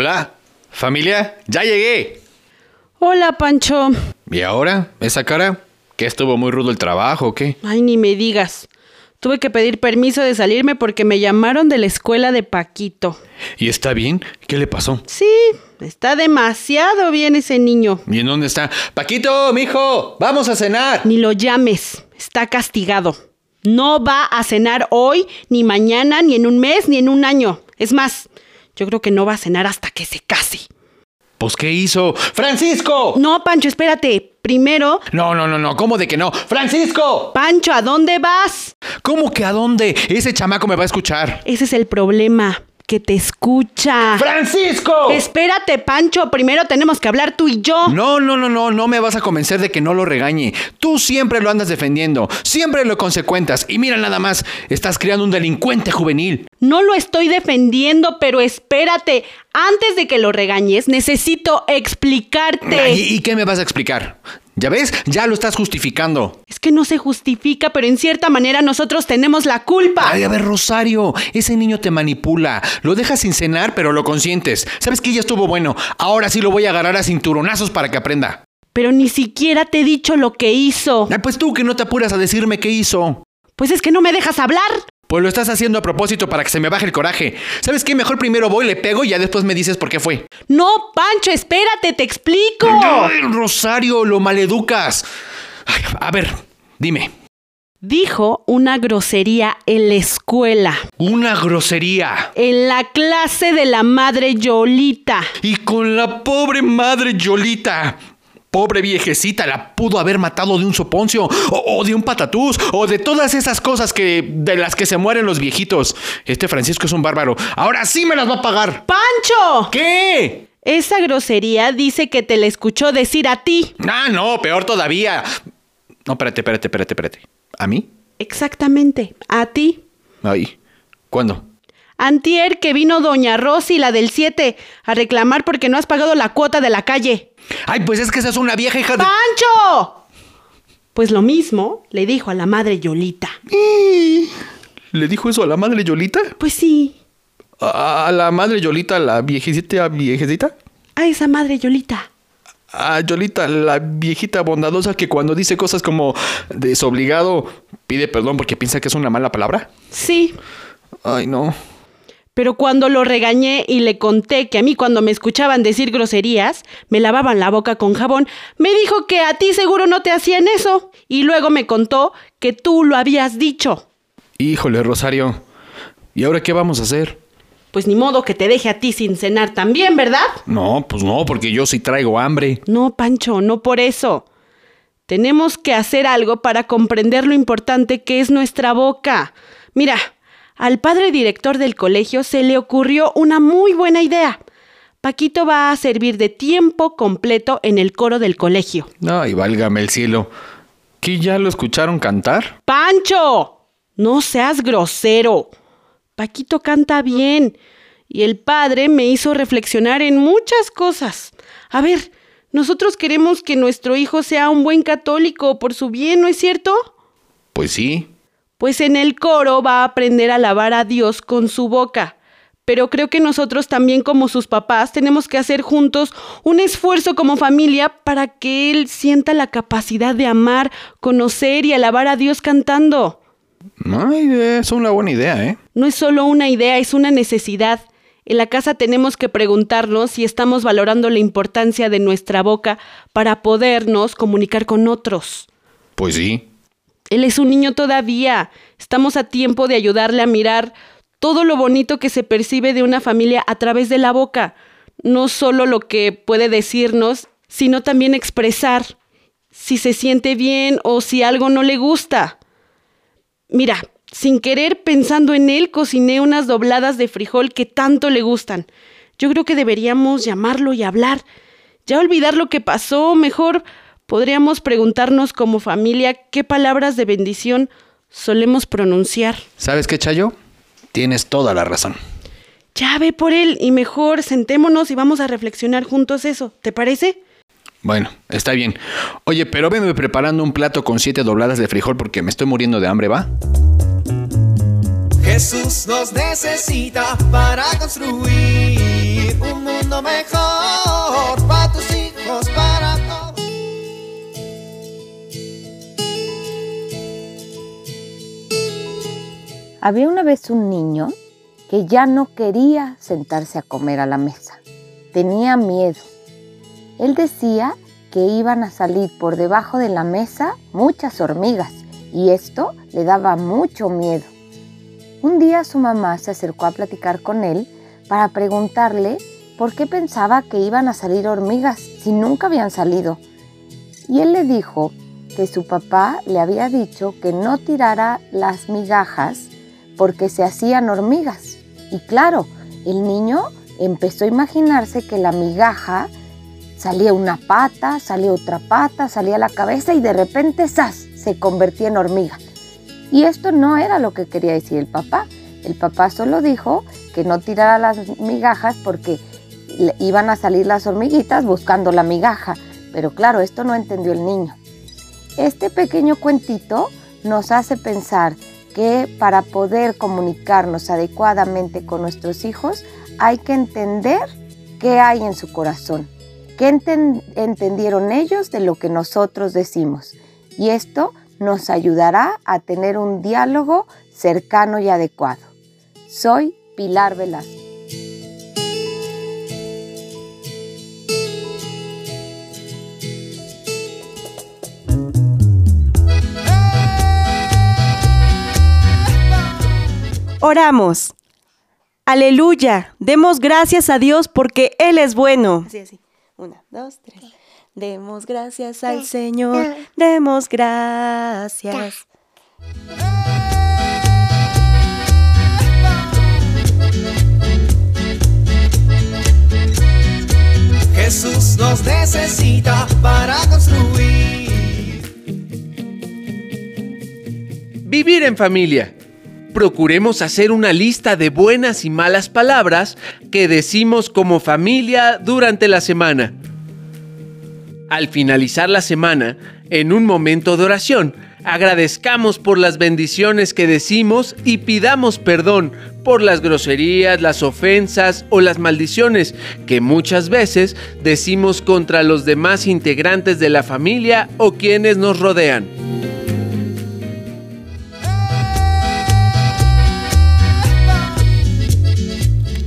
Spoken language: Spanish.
Hola, familia, ya llegué. Hola, Pancho. ¿Y ahora? ¿Esa cara? ¿Que estuvo muy rudo el trabajo o qué? Ay, ni me digas. Tuve que pedir permiso de salirme porque me llamaron de la escuela de Paquito. ¿Y está bien? ¿Qué le pasó? Sí, está demasiado bien ese niño. ¿Y en dónde está? Paquito, mijo, vamos a cenar. Ni lo llames, está castigado. No va a cenar hoy, ni mañana, ni en un mes, ni en un año. Es más, yo creo que no va a cenar hasta que se case. Pues, ¿qué hizo? ¡Francisco! No, Pancho, espérate. Primero, No, no, no, no, ¿cómo de que no? ¡Francisco! Pancho, ¿a dónde vas? ¿Cómo que a dónde? Ese chamaco me va a escuchar. Ese es el problema, que te escucha. ¡Francisco! Espérate, Pancho, primero tenemos que hablar tú y yo. No, no, no, no, no me vas a convencer de que no lo regañe. Tú siempre lo andas defendiendo, siempre lo consecuentas. Y mira nada más, estás creando un delincuente juvenil. No lo estoy defendiendo, pero espérate. Antes de que lo regañes, necesito explicarte. Ay, ¿Y qué me vas a explicar? ¿Ya ves? Ya lo estás justificando. Es que no se justifica, pero en cierta manera nosotros tenemos la culpa. Ay, a ver, Rosario, ese niño te manipula. Lo dejas sin cenar, pero lo consientes. Sabes que ya estuvo bueno. Ahora sí lo voy a agarrar a cinturonazos para que aprenda. Pero ni siquiera te he dicho lo que hizo. Pues tú que no te apuras a decirme qué hizo. Pues es que no me dejas hablar. Pues lo estás haciendo a propósito para que se me baje el coraje. ¿Sabes qué? Mejor primero voy, le pego y ya después me dices por qué fue. No, Pancho, espérate, te explico. Ay, Rosario, lo maleducas. Ay, a ver, dime. Dijo una grosería en la escuela, Una grosería. en la clase de la madre Yolita. Y con la pobre madre Yolita. Pobre viejecita, la pudo haber matado de un soponcio, o, o de un patatús, o de todas esas cosas que de las que se mueren los viejitos. Este Francisco es un bárbaro. Ahora sí me las va a pagar. ¡Pancho! ¿Qué? Esa grosería dice que te la escuchó decir a ti. Ah, no, peor todavía. No, espérate, espérate, espérate, espérate. ¿A mí? Exactamente, a ti. Ay, ¿cuándo? Antier que vino doña Rosy, la del 7, a reclamar porque no has pagado la cuota de la calle. Ay, pues es que esa es una vieja hija de... ¡Pancho! Pues lo mismo le dijo a la madre Yolita. ¿Le dijo eso a la madre Yolita? Pues sí, ¿A la madre Yolita, la viejecita viejecita? a esa madre Yolita. A Yolita, la viejita bondadosa que cuando dice cosas como desobligado pide perdón porque piensa que es una mala palabra. Sí, Ay, no. Pero cuando lo regañé y le conté que a mí cuando me escuchaban decir groserías, me lavaban la boca con jabón, me dijo que a ti seguro no te hacían eso. Y luego me contó que tú lo habías dicho. Híjole, Rosario. ¿Y ahora qué vamos a hacer? Pues ni modo que te deje a ti sin cenar también, ¿verdad? No, pues no, porque yo sí traigo hambre. No, Pancho, no por eso. Tenemos que hacer algo para comprender lo importante que es nuestra boca. Mira, al padre director del colegio se le ocurrió una muy buena idea. Paquito va a servir de tiempo completo en el coro del colegio. Ay, válgame el cielo. ¿Que ya lo escucharon cantar? ¡Pancho! No seas grosero. Paquito canta bien. Y el padre me hizo reflexionar en muchas cosas. A ver, nosotros queremos que nuestro hijo sea un buen católico por su bien, ¿no es cierto? Pues sí. Pues en el coro va a aprender a alabar a Dios con su boca. Pero creo que nosotros también como sus papás tenemos que hacer juntos un esfuerzo como familia para que él sienta la capacidad de amar, conocer y alabar a Dios cantando. Ay, es una buena idea, ¿eh? No es solo una idea, es una necesidad. En la casa tenemos que preguntarnos si estamos valorando la importancia de nuestra boca para podernos comunicar con otros. Pues sí. Él es un niño todavía. Estamos a tiempo de ayudarle a mirar todo lo bonito que se percibe de una familia a través de la boca. No solo lo que puede decirnos, sino también expresar si se siente bien o si algo no le gusta. Mira, sin querer, pensando en él, cociné unas dobladas de frijol que tanto le gustan. Yo creo que deberíamos llamarlo y hablar. Ya olvidar lo que pasó, mejor podríamos preguntarnos como familia qué palabras de bendición solemos pronunciar. ¿Sabes qué, Chayo? Tienes toda la razón. Ya ve por él y mejor sentémonos y vamos a reflexionar juntos eso. ¿Te parece? Bueno, está bien. Oye, pero venme preparando un plato con siete dobladas de frijol porque me estoy muriendo de hambre, ¿va? Jesús nos necesita para construir un mundo mejor Había una vez un niño que ya no quería sentarse a comer a la mesa. Tenía miedo. Él decía que iban a salir por debajo de la mesa muchas hormigas y esto le daba mucho miedo. Un día su mamá se acercó a platicar con él para preguntarle por qué pensaba que iban a salir hormigas si nunca habían salido. Y él le dijo que su papá le había dicho que no tirara las migajas porque se hacían hormigas. Y claro, el niño empezó a imaginarse que la migaja salía una pata, salía otra pata, salía la cabeza y de repente ¡zas! se convertía en hormiga. Y esto no era lo que quería decir el papá. El papá solo dijo que no tirara las migajas porque iban a salir las hormiguitas buscando la migaja. Pero claro, esto no entendió el niño. Este pequeño cuentito nos hace pensar que para poder comunicarnos adecuadamente con nuestros hijos hay que entender qué hay en su corazón, qué entendieron ellos de lo que nosotros decimos. Y esto nos ayudará a tener un diálogo cercano y adecuado. Soy Pilar Velasco. Oramos. Aleluya. Demos gracias a Dios porque Él es bueno. Así, así. Una, dos, tres. Demos gracias al Señor. Demos gracias. Jesús nos necesita para construir. Vivir en familia. Procuremos hacer una lista de buenas y malas palabras que decimos como familia durante la semana. Al finalizar la semana, en un momento de oración, agradezcamos por las bendiciones que decimos y pidamos perdón por las groserías, las ofensas o las maldiciones que muchas veces decimos contra los demás integrantes de la familia o quienes nos rodean.